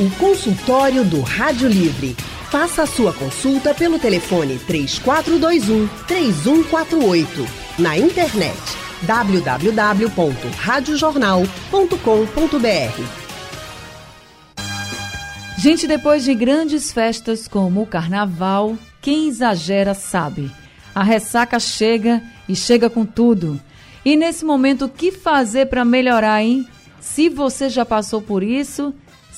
O consultório do Rádio Livre. Faça a sua consulta pelo telefone 3421 3148. Na internet www.radiojornal.com.br. Gente, depois de grandes festas como o carnaval, quem exagera sabe. A ressaca chega e chega com tudo. E nesse momento, o que fazer para melhorar, hein? Se você já passou por isso,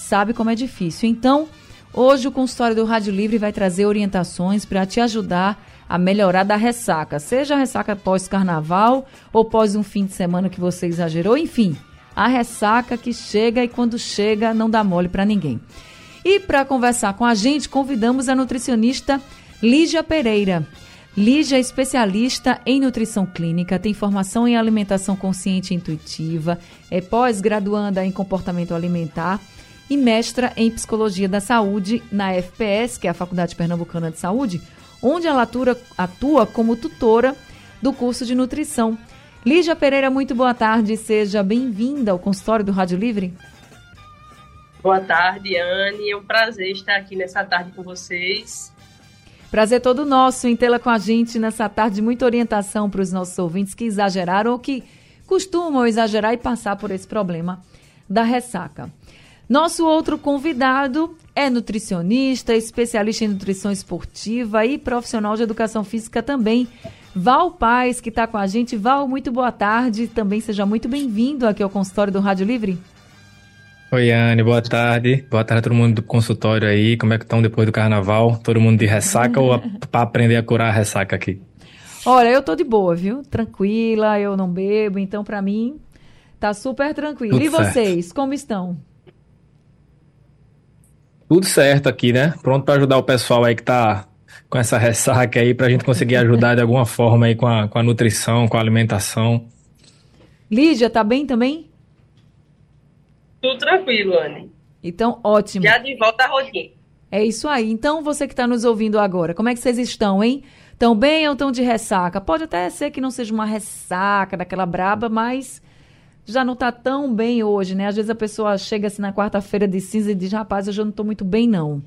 sabe como é difícil. Então, hoje o consultório do Rádio Livre vai trazer orientações para te ajudar a melhorar da ressaca, seja a ressaca pós-carnaval ou pós um fim de semana que você exagerou, enfim, a ressaca que chega e quando chega não dá mole para ninguém. E para conversar com a gente, convidamos a nutricionista Lígia Pereira. Lígia é especialista em nutrição clínica, tem formação em alimentação consciente e intuitiva, é pós-graduanda em comportamento alimentar e mestra em Psicologia da Saúde na FPS, que é a Faculdade Pernambucana de Saúde, onde ela atua, atua como tutora do curso de nutrição. Lígia Pereira, muito boa tarde, seja bem-vinda ao consultório do Rádio Livre. Boa tarde, Anne. É um prazer estar aqui nessa tarde com vocês. Prazer todo nosso em tê-la com a gente nessa tarde. Muita orientação para os nossos ouvintes que exageraram ou que costumam exagerar e passar por esse problema da ressaca. Nosso outro convidado é nutricionista, especialista em nutrição esportiva e profissional de educação física também. Val Paz, que está com a gente. Val, muito boa tarde. Também seja muito bem-vindo aqui ao consultório do Rádio Livre. Oi, Anne, boa tarde. Boa tarde a todo mundo do consultório aí. Como é que estão depois do carnaval? Todo mundo de ressaca ou para aprender a curar a ressaca aqui? Olha, eu tô de boa, viu? Tranquila, eu não bebo, então para mim tá super tranquilo. Tudo e certo. vocês, como estão? Tudo certo aqui, né? Pronto para ajudar o pessoal aí que tá com essa ressaca aí, para a gente conseguir ajudar de alguma forma aí com a, com a nutrição, com a alimentação. Lígia, tá bem também? Tudo tranquilo, Anne. Então, ótimo. Já de volta à rotina. É isso aí. Então, você que está nos ouvindo agora, como é que vocês estão, hein? Estão bem ou estão de ressaca? Pode até ser que não seja uma ressaca daquela braba, mas já não está tão bem hoje, né? Às vezes a pessoa chega assim na quarta-feira de cinza e diz, rapaz, eu já não estou muito bem, não.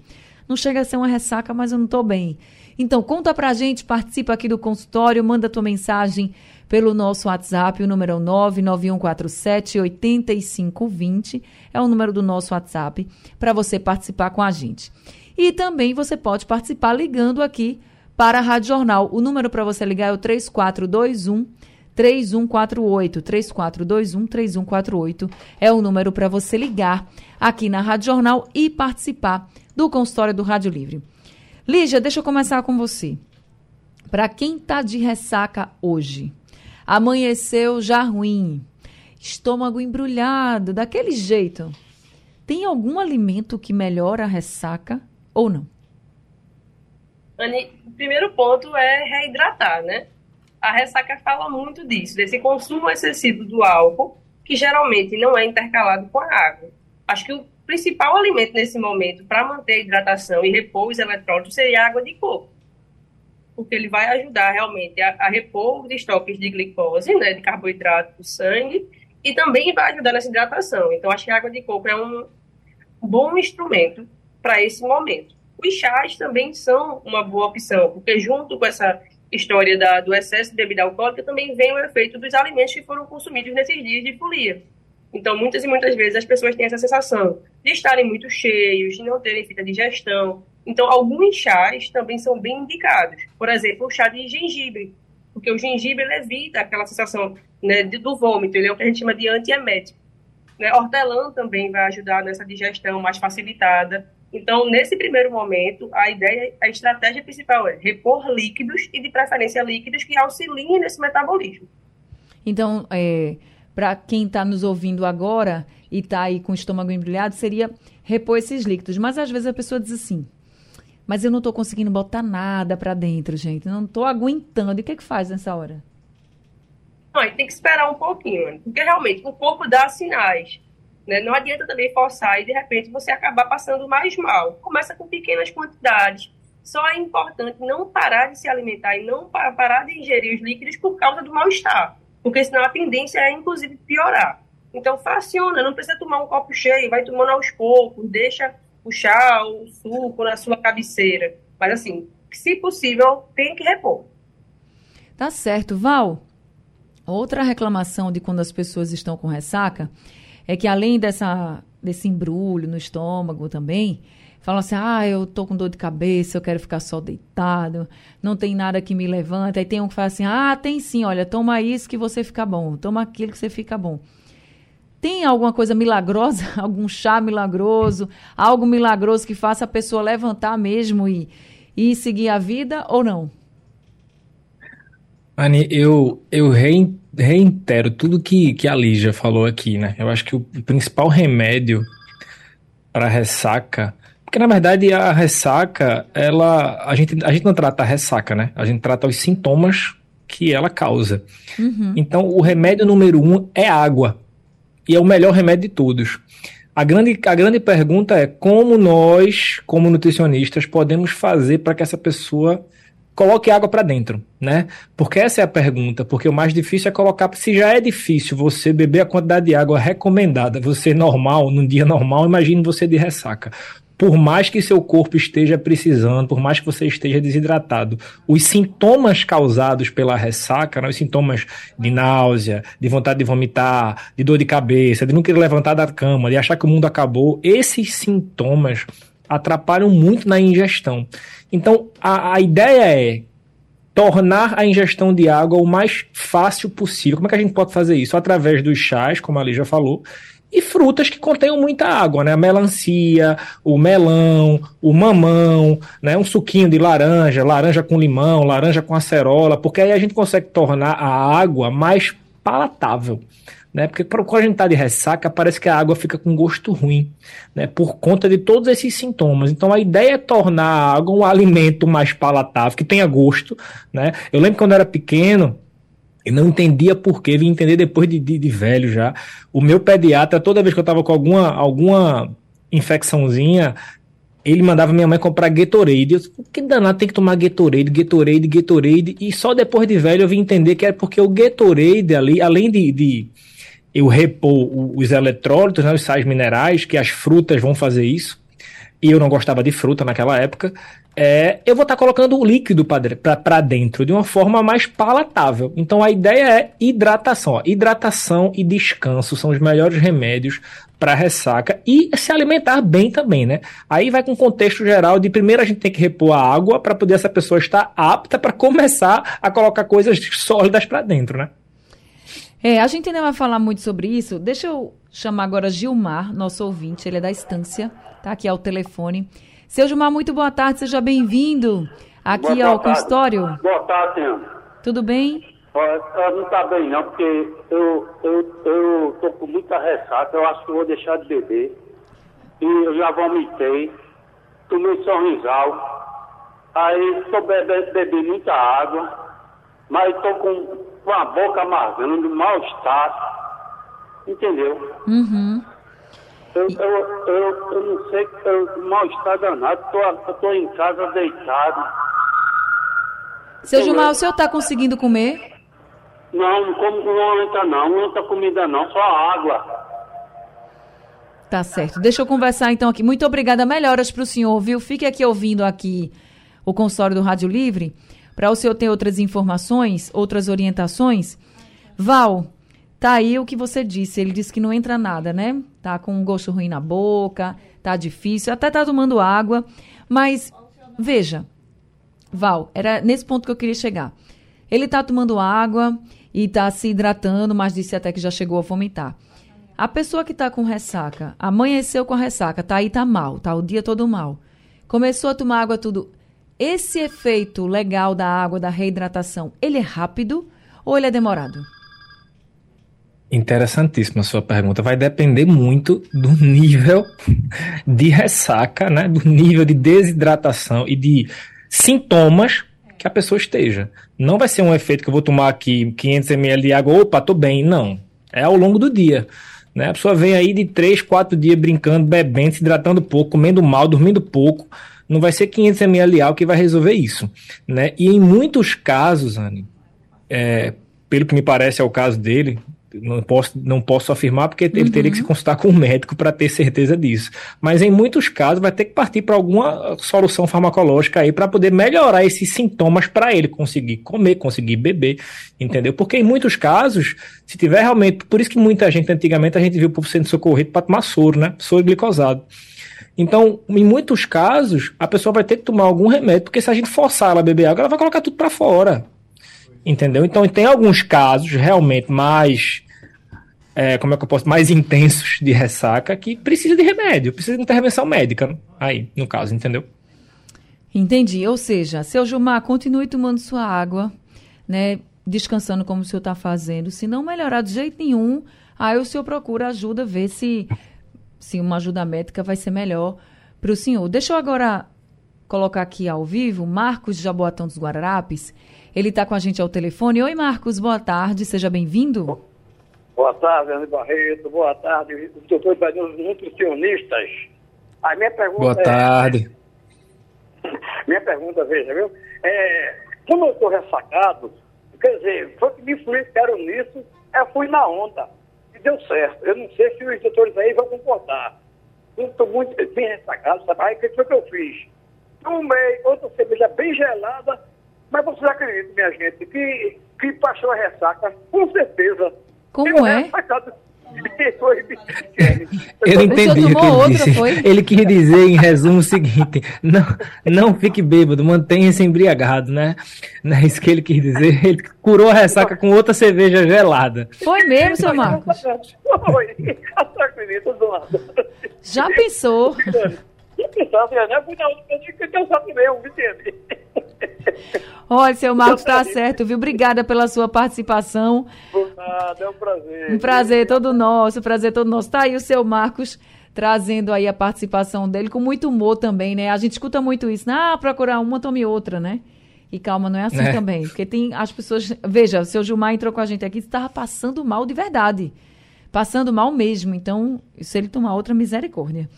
Não chega a ser uma ressaca, mas eu não estou bem. Então, conta pra gente, participa aqui do consultório, manda tua mensagem pelo nosso WhatsApp, o número é 99147 8520, é o número do nosso WhatsApp, para você participar com a gente. E também você pode participar ligando aqui para a Rádio Jornal. O número para você ligar é o 3421 3148 3421 3148 é o número para você ligar aqui na Rádio Jornal e participar do consultório do Rádio Livre. Lígia, deixa eu começar com você. Para quem está de ressaca hoje, amanheceu já ruim, estômago embrulhado, daquele jeito, tem algum alimento que melhora a ressaca ou não? Anny, o primeiro ponto é reidratar, né? A ressaca fala muito disso, desse consumo excessivo do álcool, que geralmente não é intercalado com a água. Acho que o principal alimento nesse momento para manter a hidratação e repor os eletrólitos seria a água de coco, porque ele vai ajudar realmente a, a repor os estoques de glicose, né, de carboidrato do sangue, e também vai ajudar nessa hidratação. Então, acho que a água de coco é um bom instrumento para esse momento. Os chás também são uma boa opção, porque junto com essa história da, do excesso de bebida alcoólica também vem o efeito dos alimentos que foram consumidos nesses dias de folia. Então, muitas e muitas vezes as pessoas têm essa sensação de estarem muito cheios, de não terem feita digestão. Então, alguns chás também são bem indicados. Por exemplo, o chá de gengibre, porque o gengibre evita aquela sensação né, do vômito, ele é o que a gente chama de antiemético. Né? Hortelã também vai ajudar nessa digestão mais facilitada. Então, nesse primeiro momento, a ideia, a estratégia principal é repor líquidos e, de preferência, líquidos que auxiliem nesse metabolismo. Então, é, para quem está nos ouvindo agora e está aí com o estômago embrulhado, seria repor esses líquidos. Mas às vezes a pessoa diz assim: mas eu não estou conseguindo botar nada para dentro, gente, não estou aguentando. E o que, que faz nessa hora? Não, tem que esperar um pouquinho, porque realmente o corpo dá sinais. Né? Não adianta também forçar e de repente você acabar passando mais mal. Começa com pequenas quantidades. Só é importante não parar de se alimentar e não parar de ingerir os líquidos por causa do mal-estar, porque senão a tendência é inclusive piorar. Então, fraciona, não precisa tomar um copo cheio, vai tomando aos poucos, deixa o chá, o suco na sua cabeceira. Mas, assim, se possível, tem que repor. Tá certo. Val, outra reclamação de quando as pessoas estão com ressaca é que, além dessa, desse embrulho no estômago também, falam assim: ah, eu tô com dor de cabeça, eu quero ficar só deitado, não tem nada que me levanta. Aí tem um que fala assim: ah, tem sim, olha, toma isso que você fica bom, toma aquilo que você fica bom. Tem alguma coisa milagrosa, algum chá milagroso, algo milagroso que faça a pessoa levantar mesmo e, e seguir a vida ou não? Anne, eu, eu reitero tudo que, que a Lígia falou aqui, né? Eu acho que o principal remédio para ressaca porque, na verdade, a ressaca, ela. A gente, a gente não trata a ressaca, né? A gente trata os sintomas que ela causa. Uhum. Então, o remédio número um é água. E é o melhor remédio de todos. A grande, a grande pergunta é como nós, como nutricionistas, podemos fazer para que essa pessoa coloque água para dentro, né? Porque essa é a pergunta, porque o mais difícil é colocar, se já é difícil você beber a quantidade de água recomendada, você normal, num dia normal, imagine você de ressaca por mais que seu corpo esteja precisando, por mais que você esteja desidratado, os sintomas causados pela ressaca, né, os sintomas de náusea, de vontade de vomitar, de dor de cabeça, de não querer levantar da cama, de achar que o mundo acabou, esses sintomas atrapalham muito na ingestão. Então, a, a ideia é tornar a ingestão de água o mais fácil possível. Como é que a gente pode fazer isso? Através dos chás, como a já falou, e frutas que contenham muita água, né? A melancia, o melão, o mamão, né? Um suquinho de laranja, laranja com limão, laranja com acerola, porque aí a gente consegue tornar a água mais palatável. Né? Porque quando a gente está de ressaca, parece que a água fica com gosto ruim, né? Por conta de todos esses sintomas. Então a ideia é tornar a água um alimento mais palatável, que tenha gosto, né? Eu lembro quando eu era pequeno, e não entendia por quê, vim entender depois de, de, de, velho já. O meu pediatra, toda vez que eu tava com alguma, alguma infecçãozinha, ele mandava minha mãe comprar Gatorade. Eu disse, que danado tem que tomar Gatorade, Gatorade, Gatorade. E só depois de velho eu vim entender que é porque o Gatorade ali, além de, de eu repor os eletrólitos, né, os sais minerais, que as frutas vão fazer isso, e eu não gostava de fruta naquela época, é, eu vou estar tá colocando o líquido para dentro de uma forma mais palatável. Então a ideia é hidratação. Ó. Hidratação e descanso são os melhores remédios para ressaca e se alimentar bem também, né? Aí vai com o contexto geral de primeiro a gente tem que repor a água para poder essa pessoa estar apta para começar a colocar coisas sólidas para dentro, né? É, a gente ainda vai falar muito sobre isso. Deixa eu chamar agora Gilmar, nosso ouvinte, ele é da estância, tá aqui ao telefone. Seu Gilmar, muito boa tarde, seja bem-vindo aqui boa ao tarde. consultório. Boa tarde, senhor. Tudo bem? não está bem não, porque eu, eu, eu tô com muita ressaca, eu acho que vou deixar de beber. E eu já vomitei, tomei sorrisal, aí estou bebendo, bebi muita água, mas estou com, com a boca amargando, mal-estar, entendeu? Uhum. Eu, eu, eu, eu não sei, eu, mal-estar danado, tô, tô em casa deitado. Seu Gilmar, o senhor está conseguindo comer? Não, não como com muita não, muita comida não, só água. Tá certo. Deixa eu conversar então aqui. Muito obrigada. Melhoras para o senhor, viu? Fique aqui ouvindo aqui o consultório do Rádio Livre, para o senhor ter outras informações, outras orientações. Val, Tá aí o que você disse. Ele disse que não entra nada, né? Tá com um gosto ruim na boca, tá difícil, até tá tomando água. Mas, veja, Val, era nesse ponto que eu queria chegar. Ele tá tomando água e tá se hidratando, mas disse até que já chegou a vomitar. A pessoa que tá com ressaca, amanheceu com a ressaca, tá aí, tá mal, tá o dia todo mal. Começou a tomar água tudo. Esse efeito legal da água, da reidratação, ele é rápido ou ele é demorado? Interessantíssima sua pergunta. Vai depender muito do nível de ressaca, né? do nível de desidratação e de sintomas que a pessoa esteja. Não vai ser um efeito que eu vou tomar aqui 500 ml de água, opa, tô bem. Não. É ao longo do dia. Né? A pessoa vem aí de 3, 4 dias brincando, bebendo, se hidratando pouco, comendo mal, dormindo pouco. Não vai ser 500 ml álcool que vai resolver isso. Né? E em muitos casos, Anne, é, pelo que me parece é o caso dele, não posso, não posso afirmar porque ele Uhum. teria que se consultar com o médico para ter certeza disso. Mas em muitos casos vai ter que partir para alguma solução farmacológica aí para poder melhorar esses sintomas para ele conseguir comer, conseguir beber, entendeu? Porque em muitos casos, se tiver realmente, por isso que muita gente antigamente a gente viu o povo sendo socorrido para tomar soro, né? Soro glicosado. Então, em muitos casos, a pessoa vai ter que tomar algum remédio, porque se a gente forçar ela a beber água, ela vai colocar tudo para fora. Entendeu? Então, tem alguns casos realmente mais. é, como é que eu posso. Mais intensos de ressaca que precisa de remédio, precisa de intervenção médica. né? Aí, no caso, entendeu? Entendi. Ou seja, seu Gilmar, continue tomando sua água, né? Descansando como o senhor está fazendo. Se não melhorar de jeito nenhum, aí o senhor procura ajuda, ver se, se uma ajuda médica vai ser melhor para o senhor. Deixa eu agora colocar aqui ao vivo Marcos Jaboatão dos Guararapes. Ele está com a gente ao telefone. Oi, Marcos, boa tarde, seja bem-vindo. Boa tarde, Ana Barreto. Boa tarde, doutor Danilo, nutricionistas. A minha pergunta Boa é- tarde. minha pergunta, veja, viu? É, como eu estou ressacado, quer dizer, foi que me influenciaram nisso, eu fui na onda. E deu certo. Eu não sei se os doutores aí vão concordar. Estou muito bem ressacado, sabe? Aí o que foi que eu fiz? Tomei outra cerveja bem gelada, mas vocês acreditam, minha gente, que, que passou a ressaca, com certeza. Como Eu é? ressacado. Eu entendi o que ele outra, disse. foi? Ele quis dizer, em resumo, o seguinte: não, não fique bêbado, mantenha-se embriagado, né? Não é isso que ele quis dizer. Ele curou a ressaca com outra cerveja gelada. Foi mesmo, seu Marcos? Foi. Já pensou? Olha, seu Marcos está certo, viu? Obrigada pela sua participação. Por nada, é um prazer. Um prazer todo nosso, prazer todo nosso. Tá aí o seu Marcos trazendo aí a participação dele com muito humor também, né? A gente escuta muito isso, né? Ah, procurar uma, tome outra, né? E calma, não é assim É. também. Porque tem as pessoas. Veja, o seu Gilmar entrou com a gente aqui, estava passando mal de verdade. Passando mal mesmo. Então, se ele tomar outra, misericórdia.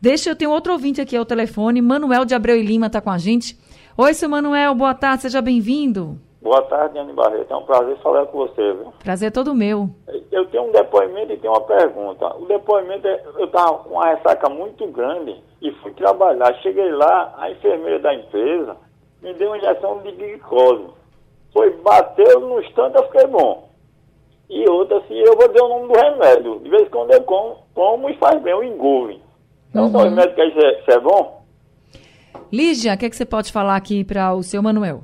Deixa, eu tenho outro ouvinte aqui ao telefone. Manuel de Abreu e Lima está com a gente. Oi, seu Manuel, boa tarde, seja bem-vindo. Boa tarde, Anne Barreto. É um prazer falar com você, viu? Prazer é todo meu. Eu tenho um depoimento e tenho uma pergunta. O depoimento é, eu estava com uma ressaca muito grande e fui trabalhar. Cheguei lá, a enfermeira da empresa me deu uma injeção de glicose. Foi, bateu no instante, eu fiquei bom. E outra, assim, eu vou dizer o nome do remédio. De vez em quando eu como, como e faz bem, o engove. Então, Uhum. o remédio que é, isso é bom? Lígia, o que, é que você pode falar aqui para o seu Manuel?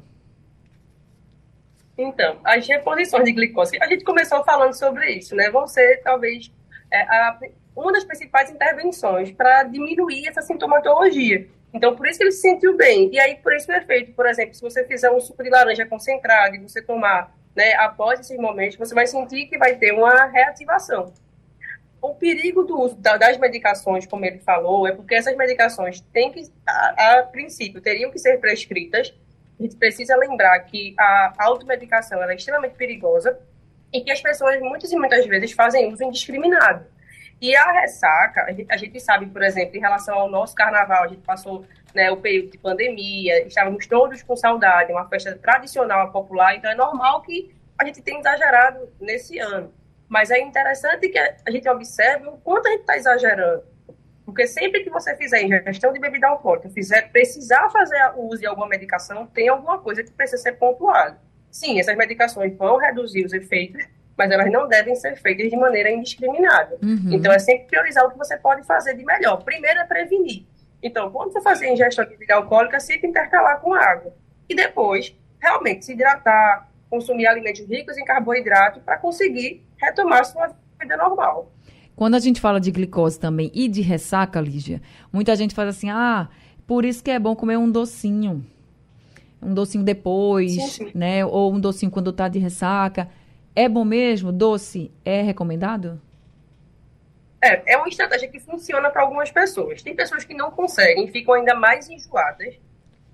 Então, as reposições de glicose, a gente começou falando sobre isso, né? Vão ser, talvez, é, a- uma das principais intervenções para diminuir essa sintomatologia. Então, por isso que ele se sentiu bem. E aí, por isso efeito, por exemplo, se você fizer um suco de laranja concentrado e você tomar né, após esses momentos, você vai sentir que vai ter uma reativação. O perigo do uso da- das medicações, como ele falou, é porque essas medicações têm que, a, a princípio, teriam que ser prescritas. A gente precisa lembrar que a automedicação é extremamente perigosa e que as pessoas muitas e muitas vezes fazem uso indiscriminado. E a ressaca, a gente sabe, por exemplo, em relação ao nosso carnaval, a gente passou né, o período de pandemia, estávamos todos com saudade, uma festa tradicional popular, então é normal que a gente tenha exagerado nesse ano. Mas é interessante que a gente observe o quanto a gente está exagerando. Porque sempre que você fizer ingestão de bebida alcoólica, fizer precisar fazer o uso de alguma medicação, tem alguma coisa que precisa ser pontuada. Sim, essas medicações vão reduzir os efeitos, mas elas não devem ser feitas de maneira indiscriminada. Uhum. Então, é sempre priorizar o que você pode fazer de melhor. Primeiro é prevenir. Então, quando você fazer ingestão de bebida alcoólica, sempre intercalar com água. E depois, realmente, se hidratar, consumir alimentos ricos em carboidrato para conseguir retomar sua vida normal. Quando a gente fala de glicose também e de ressaca, Lígia, muita gente faz assim, ah, por isso que é bom comer um docinho. Um docinho depois, Sim, sim. né? Ou um docinho quando tá de ressaca. É bom mesmo? Doce é recomendado? É, é uma estratégia que funciona para algumas pessoas. Tem pessoas que não conseguem, ficam ainda mais enjoadas,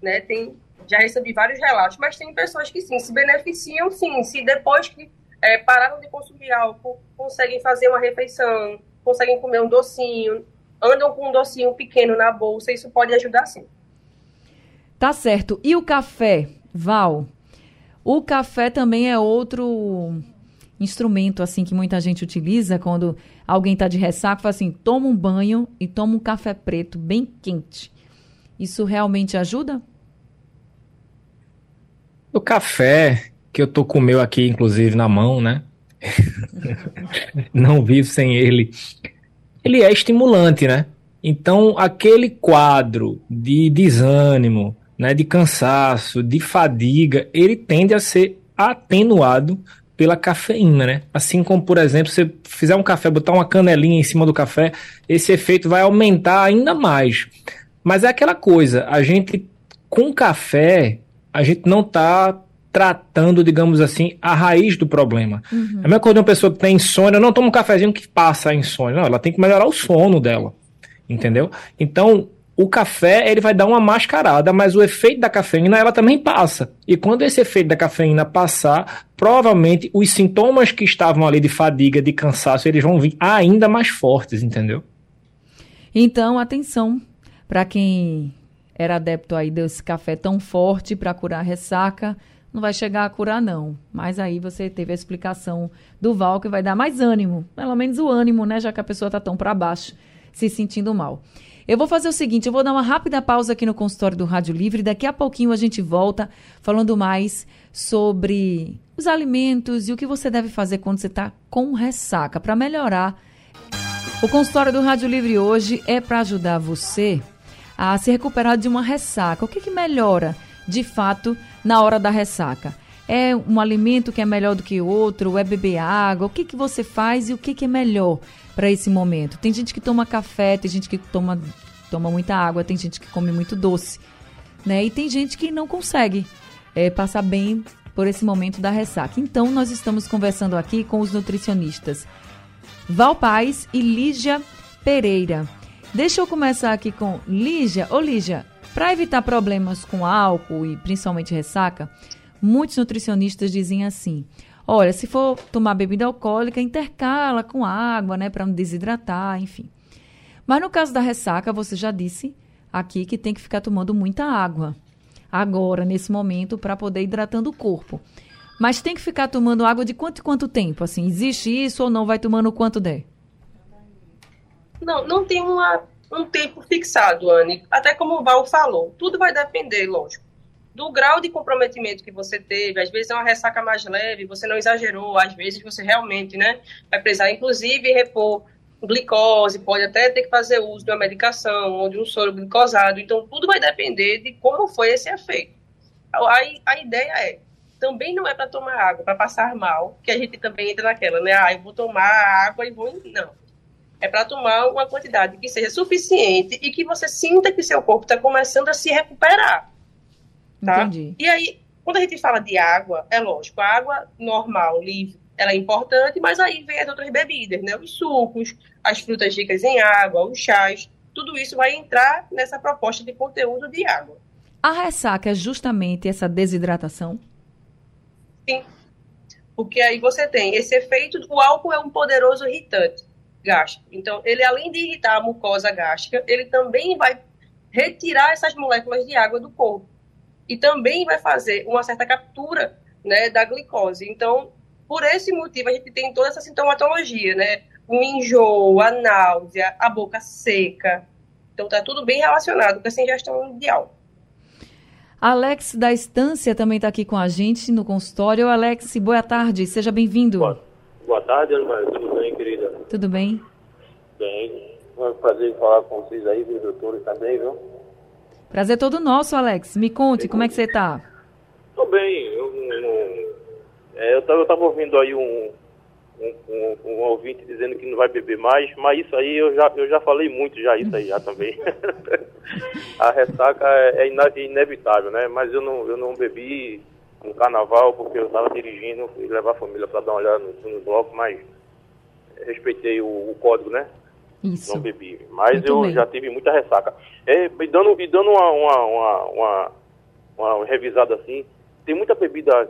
né? Tem, já recebi vários relatos, mas tem pessoas que sim, se beneficiam sim, se depois que é, pararam de consumir álcool, conseguem fazer uma refeição, conseguem comer um docinho, andam com um docinho pequeno na bolsa, isso pode ajudar sim. Tá certo. E o café, Val? O café também é outro instrumento assim que muita gente utiliza quando alguém está de ressaca, fala assim, toma um banho e toma um café preto bem quente. Isso realmente ajuda? O café, que eu tô com o meu aqui, inclusive, na mão, né? Não vivo sem ele. Ele é estimulante, né? Então, aquele quadro de desânimo, né, de cansaço, de fadiga, ele tende a ser atenuado pela cafeína, né? Assim como, por exemplo, você fizer um café, botar uma canelinha em cima do café, esse efeito vai aumentar ainda mais. Mas é aquela coisa, a gente com café, a gente não está tratando, digamos assim, a raiz do problema. Uhum. A mesma coisa de uma pessoa que tem insônia, não toma um cafezinho que passa a insônia. Não, ela tem que melhorar o sono dela. Entendeu? Então, o café ele vai dar uma mascarada, mas o efeito da cafeína ela também passa. E quando esse efeito da cafeína passar, provavelmente os sintomas que estavam ali de fadiga, de cansaço, eles vão vir ainda mais fortes, entendeu? Então, atenção para quem era adepto aí desse café tão forte para curar ressaca, não vai chegar a curar não. Mas aí você teve a explicação do Val que vai dar mais ânimo, pelo menos o ânimo, né, já que a pessoa está tão para baixo, se sentindo mal. Eu vou fazer o seguinte, eu vou dar uma rápida pausa aqui no consultório do Rádio Livre, daqui a pouquinho a gente volta falando mais sobre os alimentos e o que você deve fazer quando você está com ressaca para melhorar. O consultório do Rádio Livre hoje é para ajudar você a se recuperar de uma ressaca. O que, que melhora, de fato, na hora da ressaca? É um alimento que é melhor do que outro? É beber água? O que, que você faz e o que, que é melhor para esse momento? Tem gente que toma café, tem gente que toma, toma muita água, tem gente que come muito doce, né? E tem gente que não consegue é, passar bem por esse momento da ressaca. Então, nós estamos conversando aqui com os nutricionistas Val Paz e Lígia Pereira. Deixa eu começar aqui com Lígia. Ô, Lígia, para evitar problemas com álcool e principalmente ressaca, muitos nutricionistas dizem assim: olha, se for tomar bebida alcoólica, intercala com água, né, para não desidratar, enfim. Mas no caso da ressaca, você já disse aqui que tem que ficar tomando muita água agora, nesse momento, para poder hidratando o corpo. Mas tem que ficar tomando água de quanto quanto tempo? Assim, existe isso ou não? Vai tomando quanto der? Não, não tem uma, um tempo fixado, Anne. Até como o Val falou, tudo vai depender, lógico do grau de comprometimento que você teve. Às vezes é uma ressaca mais leve, você não exagerou, às vezes você realmente né, vai precisar, inclusive, repor glicose, pode até ter que fazer uso de uma medicação ou de um soro glicosado. Então, tudo vai depender de como foi esse efeito. A, a ideia é, também não é para tomar água, para passar mal, que a gente também entra naquela, né? Ah, eu vou tomar água e vou... Não. É para tomar uma quantidade que seja suficiente e que você sinta que seu corpo está começando a se recuperar. Tá? Entendi. E aí, quando a gente fala de água, é lógico, a água normal, livre, ela é importante, mas aí vem as outras bebidas, né? Os sucos, as frutas ricas em água, os chás, tudo isso vai entrar nessa proposta de conteúdo de água. A ressaca é justamente essa desidratação? Sim. Porque aí você tem esse efeito, o álcool é um poderoso irritante gástrico. Então, ele além de irritar a mucosa gástrica, ele também vai retirar essas moléculas de água do corpo e também vai fazer uma certa captura né, da glicose. Então, por esse motivo, a gente tem toda essa sintomatologia, né? O enjoo, a náusea, a boca seca. Então, tá tudo bem relacionado com essa ingestão de álcool. Alex da Estância também está aqui com a gente no consultório. Alex, boa tarde, seja bem-vindo. Boa, boa tarde, Ana Tudo bem, querida? Tudo bem? Bem. É um prazer falar com vocês aí, viu, doutores, também, viu? Prazer todo nosso, Alex. Me conte, como é que você está? Tô bem. Eu, eu, é, eu, tava, eu tava ouvindo aí um, um, um, um, ouvinte dizendo que não vai beber mais, mas isso aí eu já, eu já falei muito já isso aí já também. a ressaca é, é inevitável, né? Mas eu não, eu não bebi no carnaval porque eu estava dirigindo e levar a família para dar uma olhada no, no bloco, mas respeitei o, o código, né? Isso. Não bebi. Mas Muito eu bem. já tive muita ressaca. É, e dando, e dando uma, uma, uma, uma, revisada assim, tem muita bebida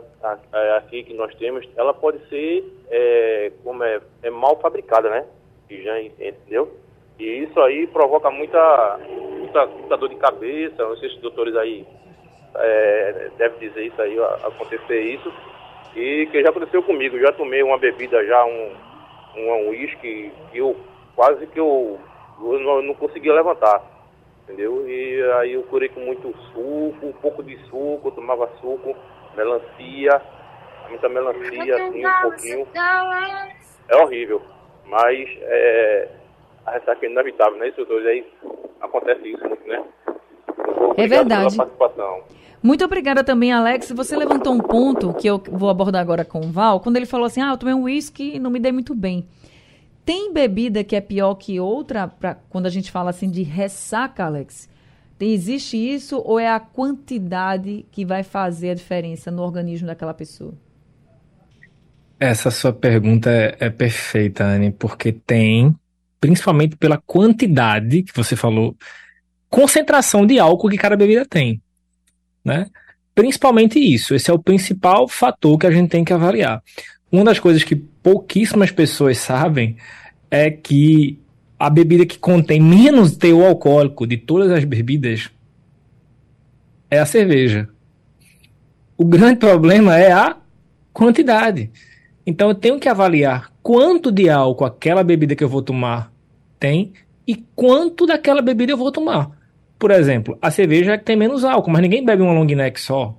aqui que nós temos, ela pode ser é, como é, é mal fabricada, né? Já, entendeu? E isso aí provoca muita, muita, muita dor de cabeça, não sei se os doutores aí é, devem dizer isso aí, acontecer isso. E que já aconteceu comigo, já tomei uma bebida já, um, um uísque, que eu quase que eu, eu não, não conseguia levantar. Entendeu? E aí eu curei com muito suco, um pouco de suco, eu tomava suco, melancia, muita melancia, assim, um pouquinho. É horrível. Mas é, a ressaca é inevitável, né, instrutores? Aí acontece isso muito, né? É verdade. Pela participação. Muito obrigada também, Alex. Você levantou um ponto que eu vou abordar agora com o Val, quando ele falou assim: ah, eu tomei um uísque e não me dei muito bem. Tem bebida que é pior que outra, pra, quando a gente fala assim de ressaca, Alex? Existe isso ou é a quantidade que vai fazer a diferença no organismo daquela pessoa? Essa sua pergunta é, é perfeita, Anne, porque tem, principalmente pela quantidade que você falou, concentração de álcool que cada bebida tem, né? Principalmente isso, esse é o principal fator que a gente tem que avaliar. Uma das coisas que pouquíssimas pessoas sabem é que a bebida que contém menos teor alcoólico de todas as bebidas é a cerveja. O grande problema é a quantidade. Então eu tenho que avaliar quanto de álcool aquela bebida que eu vou tomar tem e quanto daquela bebida eu vou tomar. Por exemplo, a cerveja tem menos álcool, mas ninguém bebe uma long neck só.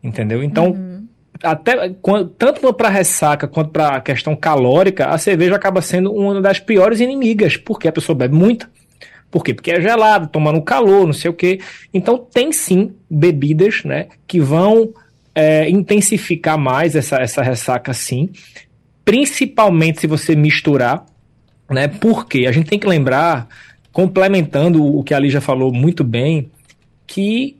Entendeu? Então, uhum. até tanto para ressaca quanto para a questão calórica, a cerveja acaba sendo uma das piores inimigas, porque a pessoa bebe muito. Por quê? Porque é gelado, toma no calor, não sei o quê. Então, tem sim bebidas né, que vão é, intensificar mais essa, essa ressaca, sim. Principalmente se você misturar, né? Porque a gente tem que lembrar, complementando o que a Lígia falou muito bem, que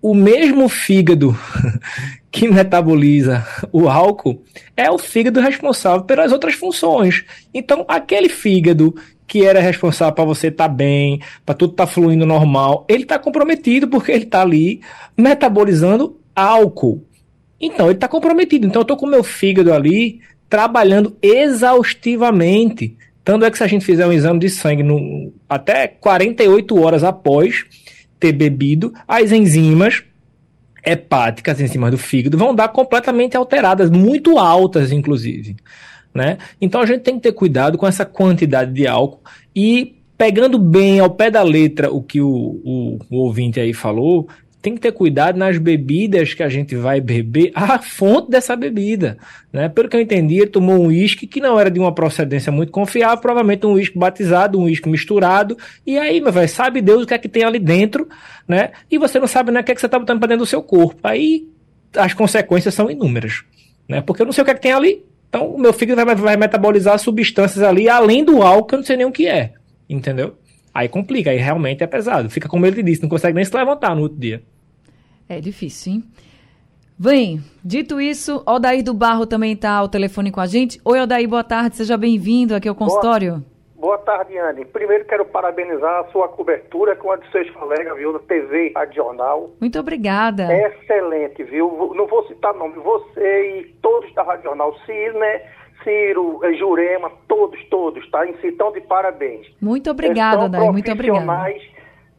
o mesmo fígado que metaboliza o álcool é o fígado responsável pelas outras funções. Então, aquele fígado que era responsável para você estar tá bem, para tudo estar tá fluindo normal, ele está comprometido porque ele está ali metabolizando álcool. Então, ele está comprometido. Então, eu estou com meu fígado ali trabalhando exaustivamente. Tanto é que se a gente fizer um exame de sangue no, até 48 horas após ter bebido, as enzimas hepáticas, as enzimas do fígado, vão dar completamente alteradas, muito altas, inclusive. Né? Então a gente tem que ter cuidado com essa quantidade de álcool e pegando bem ao pé da letra o que o, o, o ouvinte aí falou, tem que ter cuidado nas bebidas que a gente vai beber, a fonte dessa bebida. Né? Pelo que eu entendi, ele tomou um uísque que não era de uma procedência muito confiável, provavelmente um uísque batizado, um uísque misturado, e aí, meu velho, sabe Deus o que é que tem ali dentro, né? E você não sabe nem o que é que você está botando para dentro do seu corpo. Aí as consequências são inúmeras, né? Porque eu não sei o que é que tem ali. Então, o meu fígado vai, vai metabolizar substâncias ali, além do álcool, que eu não sei nem o que é. Entendeu? Aí complica, aí realmente é pesado. Fica como ele disse, não consegue nem se levantar no outro dia. É difícil, hein? Vem, dito isso, Odair do Barro também está ao telefone com a gente. Oi, Odair, boa tarde, seja bem-vindo aqui ao consultório. Boa, boa tarde, Anne. Primeiro quero parabenizar a sua cobertura com a de seus colegas, viu, na TV, Rádio Jornal. Muito obrigada. Excelente, viu? Não vou citar nome, você e todos da Rádio Jornal, Ciro, eh, Jurema, todos, todos, tá? Em si, de parabéns. Muito obrigada, Odair, muito obrigada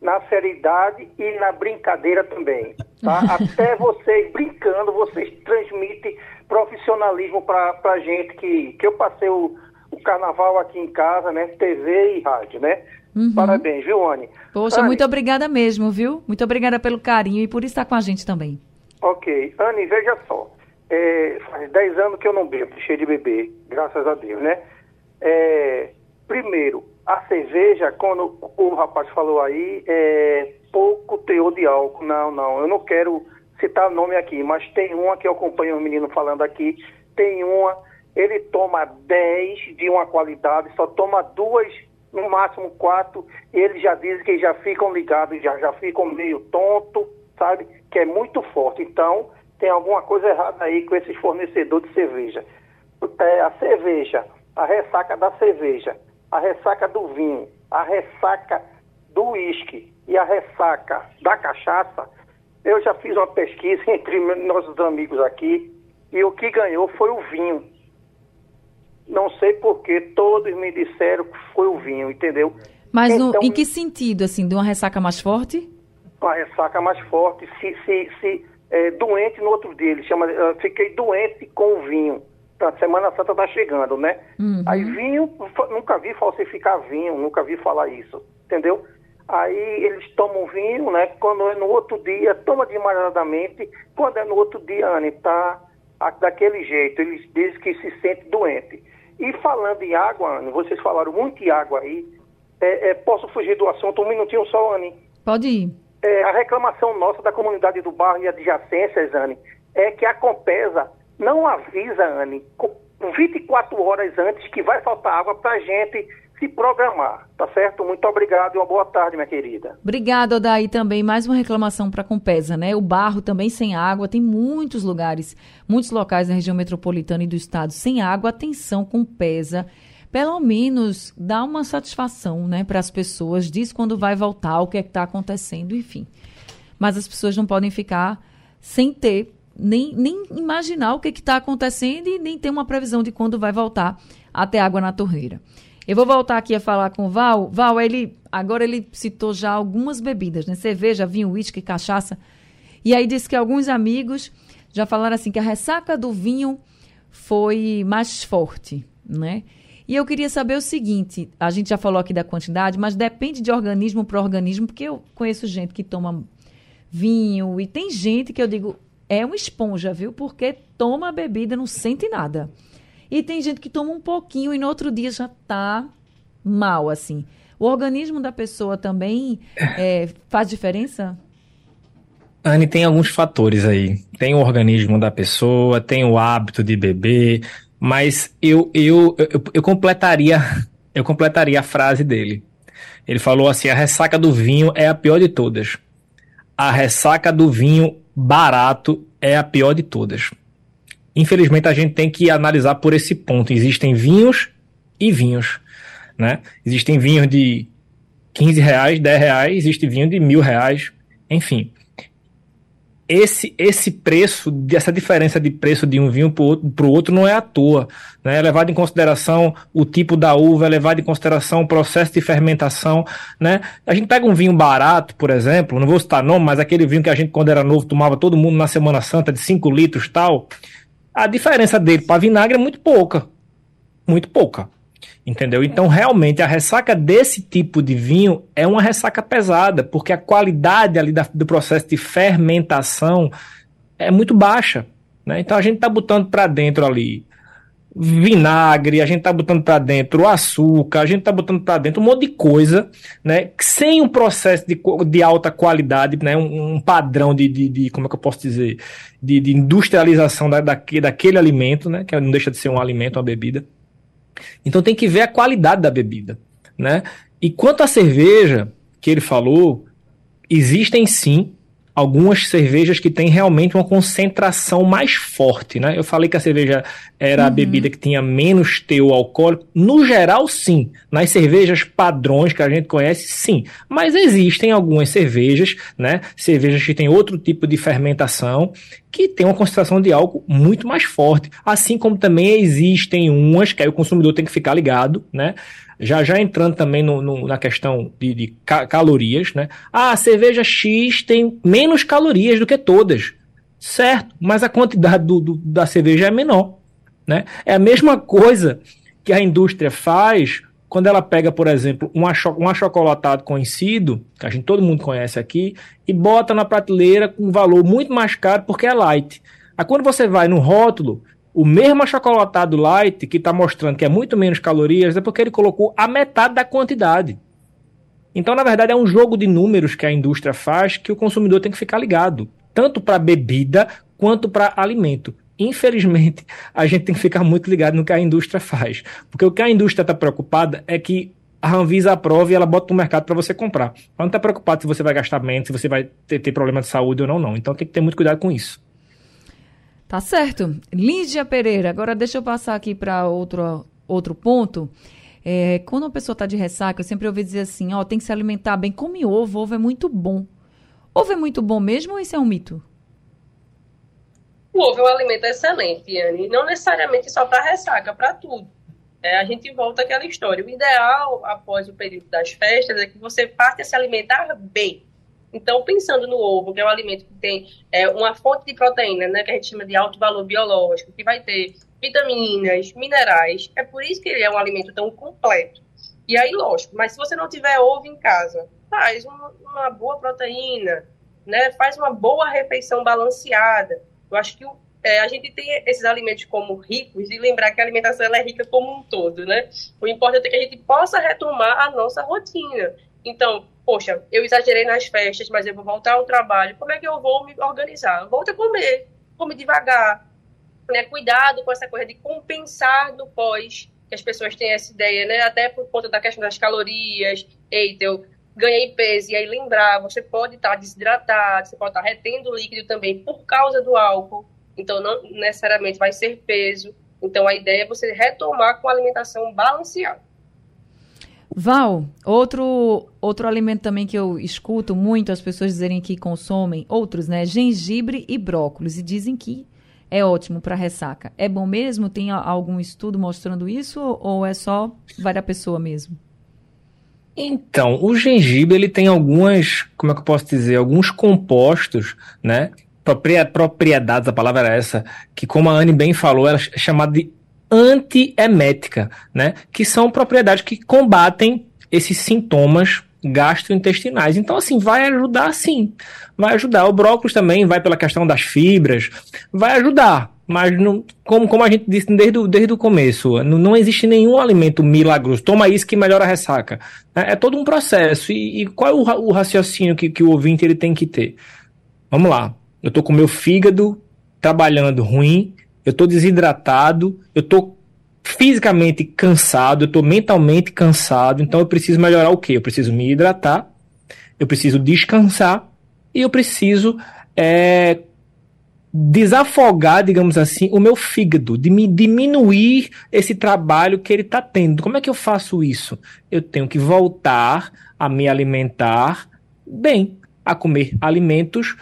na seriedade e na brincadeira também. Tá? Até vocês brincando, vocês transmitem profissionalismo para a gente que, que eu passei o, o carnaval aqui em casa, né? TV e rádio, né? Uhum. Parabéns, viu, Anne? Poxa, Anne, muito obrigada mesmo, viu? Muito obrigada pelo carinho e por estar com a gente também. Ok. Anne, veja só. É, faz 10 anos que eu não bebo, deixei de beber, graças a Deus, né? É, primeiro, a cerveja, quando o rapaz falou aí, é pouco teor de álcool. Não, não, eu não quero citar nome aqui, mas tem uma que eu acompanho o menino falando aqui, tem uma, ele toma 10 de uma qualidade, só toma duas, no máximo quatro, e ele já diz que já ficam ligados, já, já ficam meio tonto, sabe? Que é muito forte. Então, tem alguma coisa errada aí com esses fornecedores de cerveja. É, a cerveja, a ressaca da cerveja a ressaca do vinho, a ressaca do uísque e a ressaca da cachaça, eu já fiz uma pesquisa entre nossos amigos aqui e o que ganhou foi o vinho. Não sei porquê, todos me disseram que foi o vinho, entendeu? Mas então, no, em que sentido, assim, de uma ressaca mais forte? Uma ressaca mais forte, se, se, se é, doente no outro dia. Ele chama, uh, fiquei doente com o vinho. A Semana Santa tá chegando, né? Uhum. Aí vinho, nunca vi falsificar vinho, nunca vi falar isso, entendeu? Aí eles tomam vinho, né? Quando é no outro dia, toma demasiadamente. Quando é no outro dia, Anne, tá daquele jeito. Eles dizem que se sente doente. E falando em água, Anne, vocês falaram muito em água aí. É, é, posso fugir do assunto um minutinho só, Anne? Pode ir. É, a reclamação nossa da comunidade do bairro e adjacências, Anne, é que a Compesa não avisa, Anne, 24 horas antes que vai faltar água para a gente se programar, tá certo? Muito obrigado e uma boa tarde, minha querida. Obrigada, Odaí, também. Mais uma reclamação para Compesa, né? O barro também sem água, tem muitos lugares, muitos locais na região metropolitana e do estado sem água. Atenção, Compesa. Pelo menos dá uma satisfação, né, para as pessoas, diz quando vai voltar, o que é que está acontecendo, enfim. Mas as pessoas não podem ficar sem ter nem, nem imaginar o que está acontecendo e nem ter uma previsão de quando vai voltar a ter água na torneira. Eu vou voltar aqui a falar com o Val. Val, ele agora ele citou já algumas bebidas, né? Cerveja, vinho, uísque, cachaça. E aí disse que alguns amigos já falaram assim que a ressaca do vinho foi mais forte, né? E eu queria saber o seguinte: a gente já falou aqui da quantidade, mas depende de organismo para organismo, porque eu conheço gente que toma vinho e tem gente que eu digo, é uma esponja, viu? Porque toma a bebida, não sente nada. E tem gente que toma um pouquinho e no outro dia já tá mal, assim. O organismo da pessoa também é, faz diferença? Anne, tem alguns fatores aí. Tem o organismo da pessoa, tem o hábito de beber, mas eu, eu, eu, eu completaria eu completaria a frase dele. Ele falou assim: a ressaca do vinho é a pior de todas. A ressaca do vinho barato é a pior de todas. Infelizmente, a gente tem que analisar por esse ponto. Existem vinhos e vinhos. Né? Existem vinhos de 15 reais, 10 reais, existe vinho de mil reais, enfim. Esse, esse preço, essa diferença de preço de um vinho para o outro, não é à toa. Né? É levado em consideração o tipo da uva, é levado em consideração o processo de fermentação. Né? A gente pega um vinho barato, por exemplo, não vou citar nome, mas aquele vinho que a gente, quando era novo, tomava todo mundo na Semana Santa de 5 litros tal a diferença dele para vinagre é muito pouca. Muito pouca. Entendeu? Então, realmente, a ressaca desse tipo de vinho é uma ressaca pesada, porque a qualidade ali da, do processo de fermentação é muito baixa. Né? Então, a gente está botando para dentro ali vinagre, a gente tá botando para dentro açúcar, a gente tá botando para dentro um monte de coisa, né? Sem um processo de, de alta qualidade, né? Um, um padrão de, de, de, como é que eu posso dizer, de, de industrialização da, daquele, daquele alimento, né? Que não deixa de ser um alimento, uma bebida. Então tem que ver a qualidade da bebida, né? E quanto à cerveja que ele falou, existem sim algumas cervejas que têm realmente uma concentração mais forte, né? Eu falei que a cerveja era uhum. a bebida que tinha menos teor alcoólico. No geral, sim. Nas cervejas padrões que a gente conhece, sim. Mas existem algumas cervejas, né? Cervejas que têm outro tipo de fermentação que tem uma concentração de álcool muito mais forte. Assim como também existem umas que aí o consumidor tem que ficar ligado, né? Já já entrando também no, no, na questão de, de ca calorias, né? Ah, a cerveja X tem menos calorias do que todas. Certo, mas a quantidade do, do, da cerveja é menor. Né? É a mesma coisa que a indústria faz quando ela pega, por exemplo, um, acho um achocolatado conhecido, que a gente todo mundo conhece aqui, e bota na prateleira com um valor muito mais caro porque é light. Aí quando você vai no rótulo, o mesmo achocolatado light, que está mostrando que é muito menos calorias, é porque ele colocou a metade da quantidade. Então, na verdade, é um jogo de números que a indústria faz que o consumidor tem que ficar ligado, tanto para bebida quanto para alimento. Infelizmente, a gente tem que ficar muito ligado no que a indústria faz. Porque o que a indústria está preocupada é que a Anvisa aprove e ela bota no mercado para você comprar. Ela não está preocupada se você vai gastar menos, se você vai ter, ter problema de saúde ou não, não. Então tem que ter muito cuidado com isso. Tá certo. Lígia Pereira, agora deixa eu passar aqui para outro, outro ponto. É, quando uma pessoa está de ressaca, eu sempre ouvi dizer assim, ó, tem que se alimentar bem, come ovo, ovo é muito bom. Ovo é muito bom mesmo ou isso é um mito? O ovo é um alimento excelente, Anne, não necessariamente só para ressaca, para tudo. É, a gente volta àquela história. O ideal, após o período das festas, é que você parte a se alimentar bem. Então, pensando no ovo, que é um alimento que tem é, uma fonte de proteína, né, que a gente chama de alto valor biológico, que vai ter vitaminas, minerais, é por isso que ele é um alimento tão completo. E aí, lógico, mas se você não tiver ovo em casa, faz uma, uma boa proteína, né, faz uma boa refeição balanceada. Eu acho que o é, a gente tem esses alimentos como ricos e lembrar que a alimentação é rica como um todo, né? O importante é que a gente possa retomar a nossa rotina. Então, poxa, eu exagerei nas festas, mas eu vou voltar ao trabalho. Como é que eu vou me organizar? Volta a comer, come devagar. Né? Cuidado com essa coisa de compensar no pós, que as pessoas têm essa ideia, né? Até por conta da questão das calorias. Eita, eu ganhei peso. E aí lembrar, você pode estar desidratado, você pode estar retendo líquido também por causa do álcool. Então, não necessariamente vai ser peso. Então, a ideia é você retomar com alimentação balanceada. Val, outro, outro alimento também que eu escuto muito as pessoas dizerem que consomem, outros, né? Gengibre e brócolis. E dizem que é ótimo para ressaca. É bom mesmo? Tem algum estudo mostrando isso ou é só vai da pessoa mesmo? Então, o gengibre ele tem algumas, como é que eu posso dizer, alguns compostos, né, propriedades, a palavra era essa, que como a Anne bem falou, é chamada de antiemética, né? Que são propriedades que combatem esses sintomas gastrointestinais. Então, assim, vai ajudar sim. Vai ajudar. O brócolis também vai pela questão das fibras, vai ajudar. Mas, não, como, como a gente disse desde, o, desde o começo, não, não existe nenhum alimento milagroso. Toma isso que melhora a ressaca. É, é todo um processo. E, e qual é o, o raciocínio que, que o ouvinte ele tem que ter? Vamos lá eu tô com meu fígado trabalhando ruim, eu tô desidratado, eu tô fisicamente cansado, eu tô mentalmente cansado, então eu preciso melhorar o quê? Eu preciso me hidratar, eu preciso descansar e eu preciso é, desafogar, digamos assim, o meu fígado, de me diminuir esse trabalho que ele está tendo. Como é que eu faço isso? Eu tenho que voltar a me alimentar bem, a comer alimentos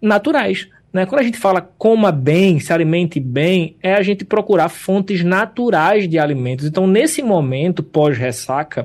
naturais. Né? Quando a gente fala coma bem, se alimente bem, é a gente procurar fontes naturais de alimentos. Então, nesse momento pós-ressaca,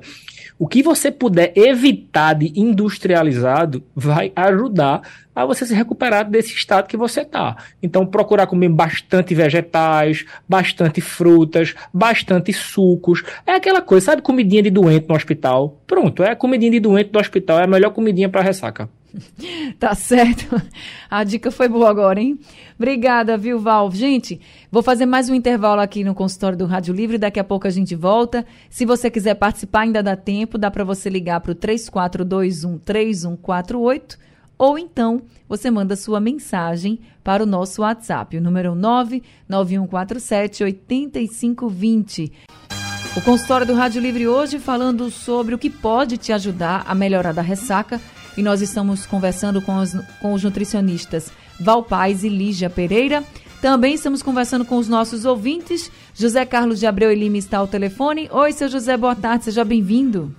o que você puder evitar de industrializado vai ajudar a você se recuperar desse estado que você está. Então, procurar comer bastante vegetais, bastante frutas, bastante sucos. É aquela coisa, sabe, comidinha de doente no hospital? Pronto, é comidinha de doente do hospital, é a melhor comidinha para ressaca. tá certo. A dica foi boa agora, hein? Obrigada, viu, Val? Gente, vou fazer mais um intervalo aqui no consultório do Rádio Livre. Daqui a pouco a gente volta. Se você quiser participar, ainda dá tempo. Dá para você ligar para o 3421 3148 ou então você manda sua mensagem para o nosso WhatsApp, o número 99147 8520. O consultório do Rádio Livre hoje falando sobre o que pode te ajudar a melhorar da ressaca e nós estamos conversando com os, com os nutricionistas Val Paz e Lígia Pereira. Também estamos conversando com os nossos ouvintes. José Carlos de Abreu e Lima está ao telefone. Oi, seu José, boa tarde, seja bem-vindo.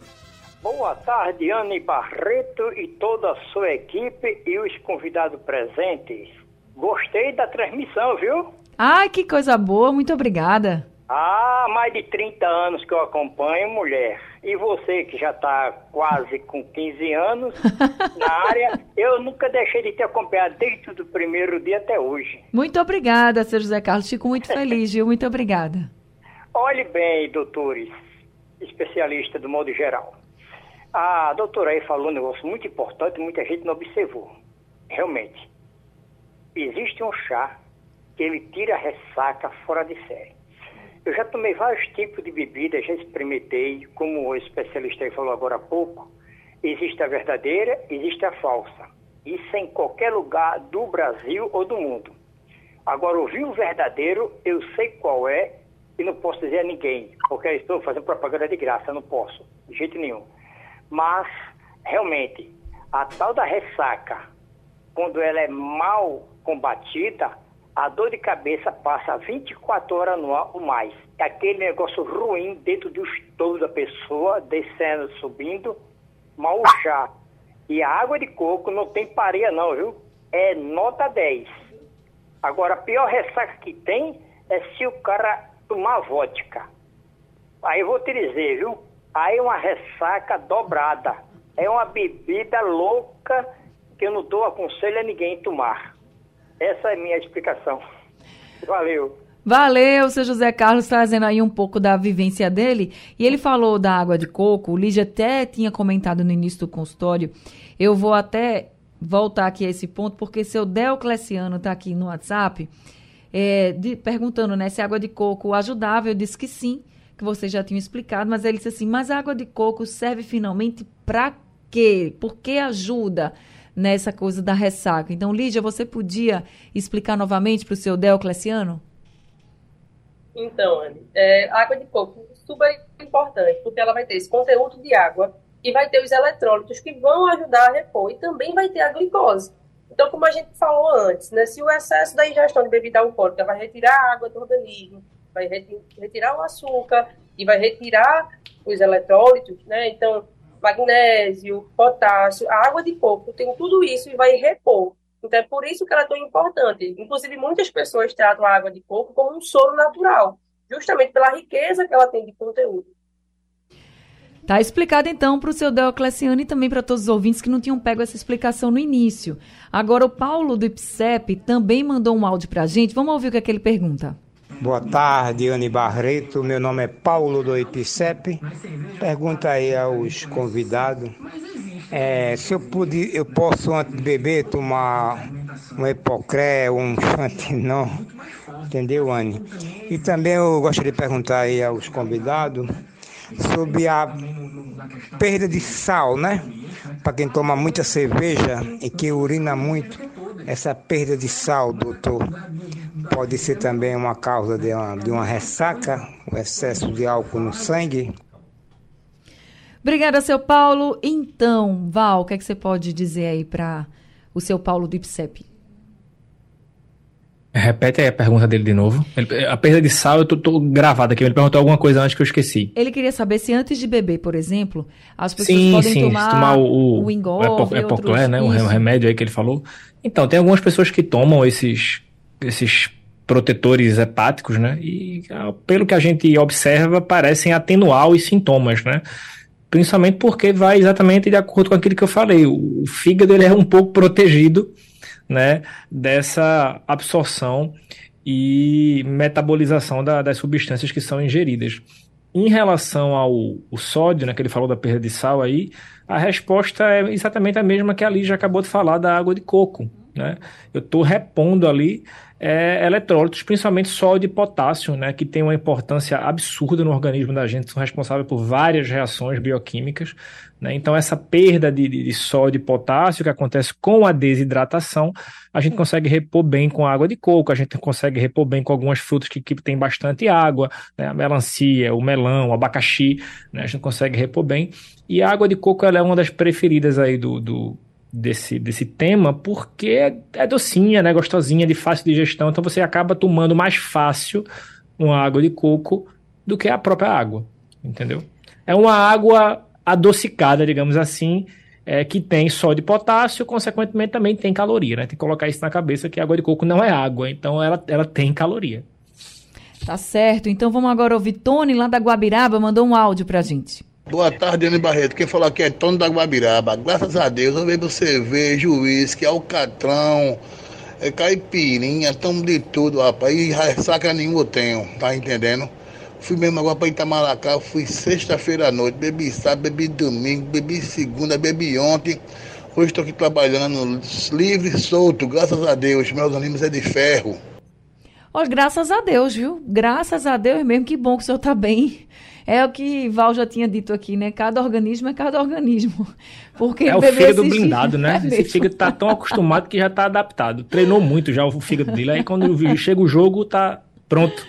Boa tarde, Anne Barreto e toda a sua equipe e os convidados presentes. Gostei da transmissão, viu? Ai, que coisa boa, muito obrigada. Há mais de 30 anos que eu acompanho mulher. E você que já está quase com 15 anos na área, eu nunca deixei de te acompanhar desde o primeiro dia até hoje. Muito obrigada, seu José Carlos. Fico muito feliz, viu? Muito obrigada. Olhe bem, doutores, especialistas do modo geral. A doutora aí falou um negócio muito importante, muita gente não observou. Realmente, existe um chá que ele tira a ressaca fora de série. Eu já tomei vários tipos de bebida, já experimentei, como o especialista falou agora há pouco. Existe a verdadeira, existe a falsa. Isso em qualquer lugar do Brasil ou do mundo. Agora, o vinho verdadeiro, eu sei qual é e não posso dizer a ninguém, porque estou fazendo propaganda de graça, não posso, de jeito nenhum. Mas, realmente, a tal da ressaca, quando ela é mal combatida, a dor de cabeça passa 24 horas no ar ou mais. É aquele negócio ruim dentro do estômago da pessoa, descendo, subindo, mal chá. E a água de coco não tem pareia não, viu? É nota 10. Agora, a pior ressaca que tem é se o cara tomar vodka. Aí eu vou te dizer, viu? Aí é uma ressaca dobrada. É uma bebida louca que eu não dou aconselho a ninguém tomar. Essa é a minha explicação. Valeu. Valeu, seu José Carlos, trazendo aí um pouco da vivência dele. E ele falou da água de coco, o Lígia até tinha comentado no início do consultório. Eu vou até voltar aqui a esse ponto, porque seu Deocleciano está aqui no WhatsApp, é, de, perguntando né, se a água de coco ajudava. Eu disse que sim, que você já tinha explicado, mas ele disse assim: mas a água de coco serve finalmente para quê? Por que ajuda? Nessa coisa da ressaca. Então, Lídia, você podia explicar novamente para o seu Deocleciano? Então, Anne, é, água de coco super importante, porque ela vai ter esse conteúdo de água e vai ter os eletrólitos que vão ajudar a repor e também vai ter a glicose. Então, como a gente falou antes, né, se o excesso da ingestão de bebida alcoólica vai retirar a água do organismo, vai retirar o açúcar e vai retirar os eletrólitos, né? Então, magnésio, potássio, água de coco tem tudo isso e vai repor. Então é por isso que ela é tão importante. Inclusive, muitas pessoas tratam a água de coco como um soro natural, justamente pela riqueza que ela tem de conteúdo. Tá explicado então para o seu Deocleciano e também para todos os ouvintes que não tinham pego essa explicação no início. Agora o Paulo do IPSEP também mandou um áudio para a gente. Vamos ouvir o que, é que ele pergunta. Boa tarde, Anne Barreto. Meu nome é Paulo do IPCEP. Pergunta aí aos convidados é, se eu, pude, eu posso, antes de beber, tomar um Epocré ou um Chantinon. Entendeu, Anne? E também eu gostaria de perguntar aí aos convidados sobre a perda de sal, né? Para quem toma muita cerveja e que urina muito, essa perda de sal, doutor, pode ser também uma causa de uma, de uma ressaca, o excesso de álcool no sangue. Obrigada, seu Paulo. Então, Val, o que, é que você pode dizer aí para o seu Paulo do IPSEP? Repete aí a pergunta dele de novo. Ele, a perda de sal, eu tô, tô gravado aqui. Ele perguntou alguma coisa antes que eu esqueci. Ele queria saber se antes de beber, por exemplo, as pessoas sim, podem sim, tomar, tomar o, o engolve, o Epoclé, né? O remédio aí que ele falou. Então, tem algumas pessoas que tomam esses, esses protetores hepáticos, né? E ah, pelo que a gente observa, parecem atenuar os sintomas, né? Principalmente porque vai exatamente de acordo com aquilo que eu falei. O fígado ele é um pouco protegido, né? Dessa absorção e metabolização da, das substâncias que são ingeridas. Em relação ao sódio, né, que ele falou da perda de sal aí, a resposta é exatamente a mesma que a Lígia acabou de falar da água de coco. Né? Eu estou repondo ali é, eletrólitos, principalmente sódio e potássio, né, que tem uma importância absurda no organismo da gente, são responsáveis por várias reações bioquímicas. Né? Então, essa perda de, de, sódio e potássio que acontece com a desidratação, a gente consegue repor bem com água de coco, a gente consegue repor bem com algumas frutas que, que têm bastante água, né? a melancia, o melão, o abacaxi, né? a gente consegue repor bem. E a água de coco ela é uma das preferidas aí do, do desse, desse tema porque é, docinha, né? Gostosinha, de fácil digestão. Então você acaba tomando mais fácil uma água de coco do que a própria água, entendeu? É uma água adocicada, digamos assim, é, que tem só de potássio, consequentemente também tem caloria, né? Tem que colocar isso na cabeça que a água de coco não é água, então ela, ela tem caloria. Tá certo. Então vamos agora ouvir Tony lá da Guabiraba, mandou um áudio pra gente. Boa tarde, Ana Barreto. Quem falou aqui é Tony da Guabiraba. Graças a Deus, eu bebo cerveja, uísque, alcatrão, é, caipirinha, tomo de tudo, rapaz. E ressaca nenhuma eu tenho, tá entendendo? Fui mesmo agora pra Itamaracá, fui sexta-feira à noite, bebi sábado, bebi domingo, bebi segunda, bebi ontem. Hoje estou aqui trabalhando livre e solto, graças a Deus. Meus ânimos é de ferro. Ó, graças a Deus, viu? Graças a Deus mesmo, que bom que o senhor tá bem. É o que Val já tinha dito aqui, né? Cada organismo é cada organismo. Porque é o fígado blindado, né? É Esse fígado tá tão acostumado que já tá adaptado. Treinou muito já o fígado dele. Aí quando chega o jogo, tá pronto.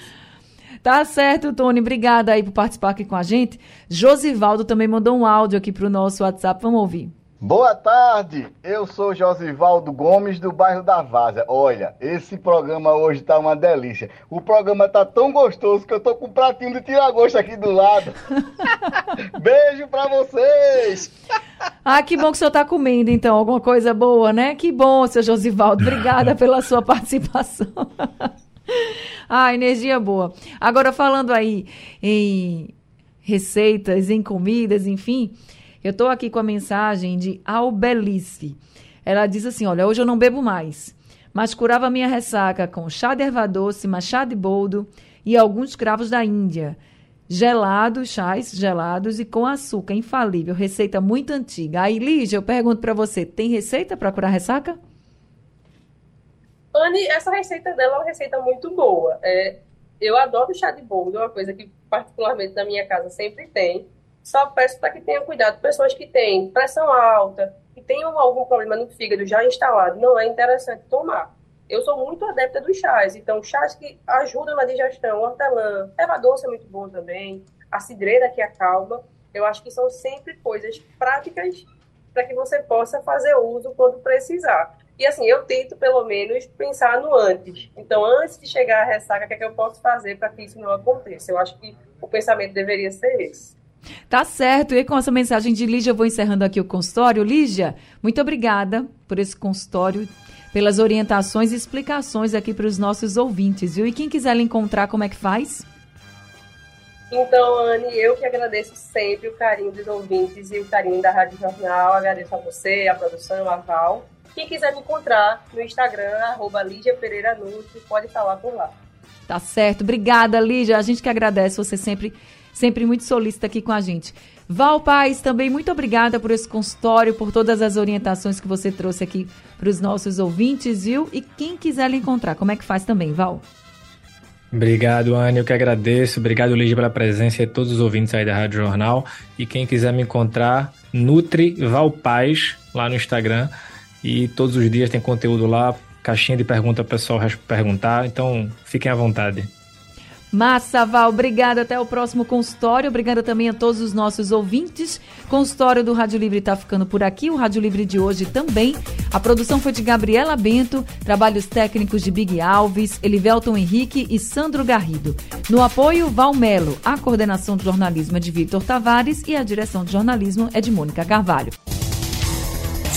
Tá certo, Tony. Obrigada aí por participar aqui com a gente. Josivaldo também mandou um áudio aqui pro nosso WhatsApp. Vamos ouvir. Boa tarde, eu sou Josivaldo Gomes do bairro da Vaza. Olha, esse programa hoje tá uma delícia. O programa tá tão gostoso que eu tô com um pratinho de tiragosto aqui do lado. Beijo pra vocês! Ah, que bom que o senhor tá comendo, então, alguma coisa boa, né? Que bom, seu Josivaldo. Obrigada pela sua participação. ah, energia boa. Agora, falando aí em receitas, em comidas, enfim. Eu estou aqui com a mensagem de Albelice. Ela diz assim: Olha, hoje eu não bebo mais, mas curava minha ressaca com chá de erva doce, chá de boldo e alguns cravos da Índia. Gelados, chás gelados e com açúcar, infalível, receita muito antiga. Aí, Lígia, eu pergunto para você: tem receita para curar ressaca? Anne, essa receita dela é uma receita muito boa. É, eu adoro chá de boldo, é uma coisa que particularmente na minha casa sempre tem. Só peço para que tenha cuidado. Pessoas que têm pressão alta, que tenham algum problema no fígado já instalado, não é interessante tomar. Eu sou muito adepta dos chás, então chás que ajudam na digestão, hortelã, erva doce é muito bom também, a cidreira que acalma. Eu acho que são sempre coisas práticas para que você possa fazer uso quando precisar. E assim, eu tento pelo menos pensar no antes. Então, antes de chegar à ressaca, o que, é que eu posso fazer para que isso não aconteça? Eu acho que o pensamento deveria ser esse. Tá certo. E com essa mensagem de Lígia, eu vou encerrando aqui o consultório. Lígia, muito obrigada por esse consultório, pelas orientações e explicações aqui para os nossos ouvintes, viu? E quem quiser lhe encontrar, como é que faz? Então, Anne, eu que agradeço sempre o carinho dos ouvintes e o carinho da Rádio Jornal. Agradeço a você, a produção, a Val. Quem quiser me encontrar no Instagram, arroba Lígia Pereira Nutri, pode falar por lá. Tá certo. Obrigada, Lígia. A gente que agradece você sempre, sempre muito solícita aqui com a gente. Val Paz, também muito obrigada por esse consultório, por todas as orientações que você trouxe aqui para os nossos ouvintes, viu? E quem quiser lhe encontrar, como é que faz também, Val? Obrigado, Anne. Eu que agradeço. Obrigado, Lígia, pela presença e todos os ouvintes aí da Rádio Jornal. E quem quiser me encontrar, Nutri Valpaz, lá no Instagram. E todos os dias tem conteúdo lá, caixinha de pergunta pessoal perguntar, então fiquem à vontade. Massa, Val, obrigada. Até o próximo consultório. Obrigada também a todos os nossos ouvintes. Consultório do Rádio Livre está ficando por aqui. O Rádio Livre de hoje também. A produção foi de Gabriela Bento, trabalhos técnicos de Big Alves, Elivelton Henrique e Sandro Garrido. No apoio, Val Melo. A coordenação de jornalismo é de Vitor Tavares e a direção de jornalismo é de Mônica Carvalho.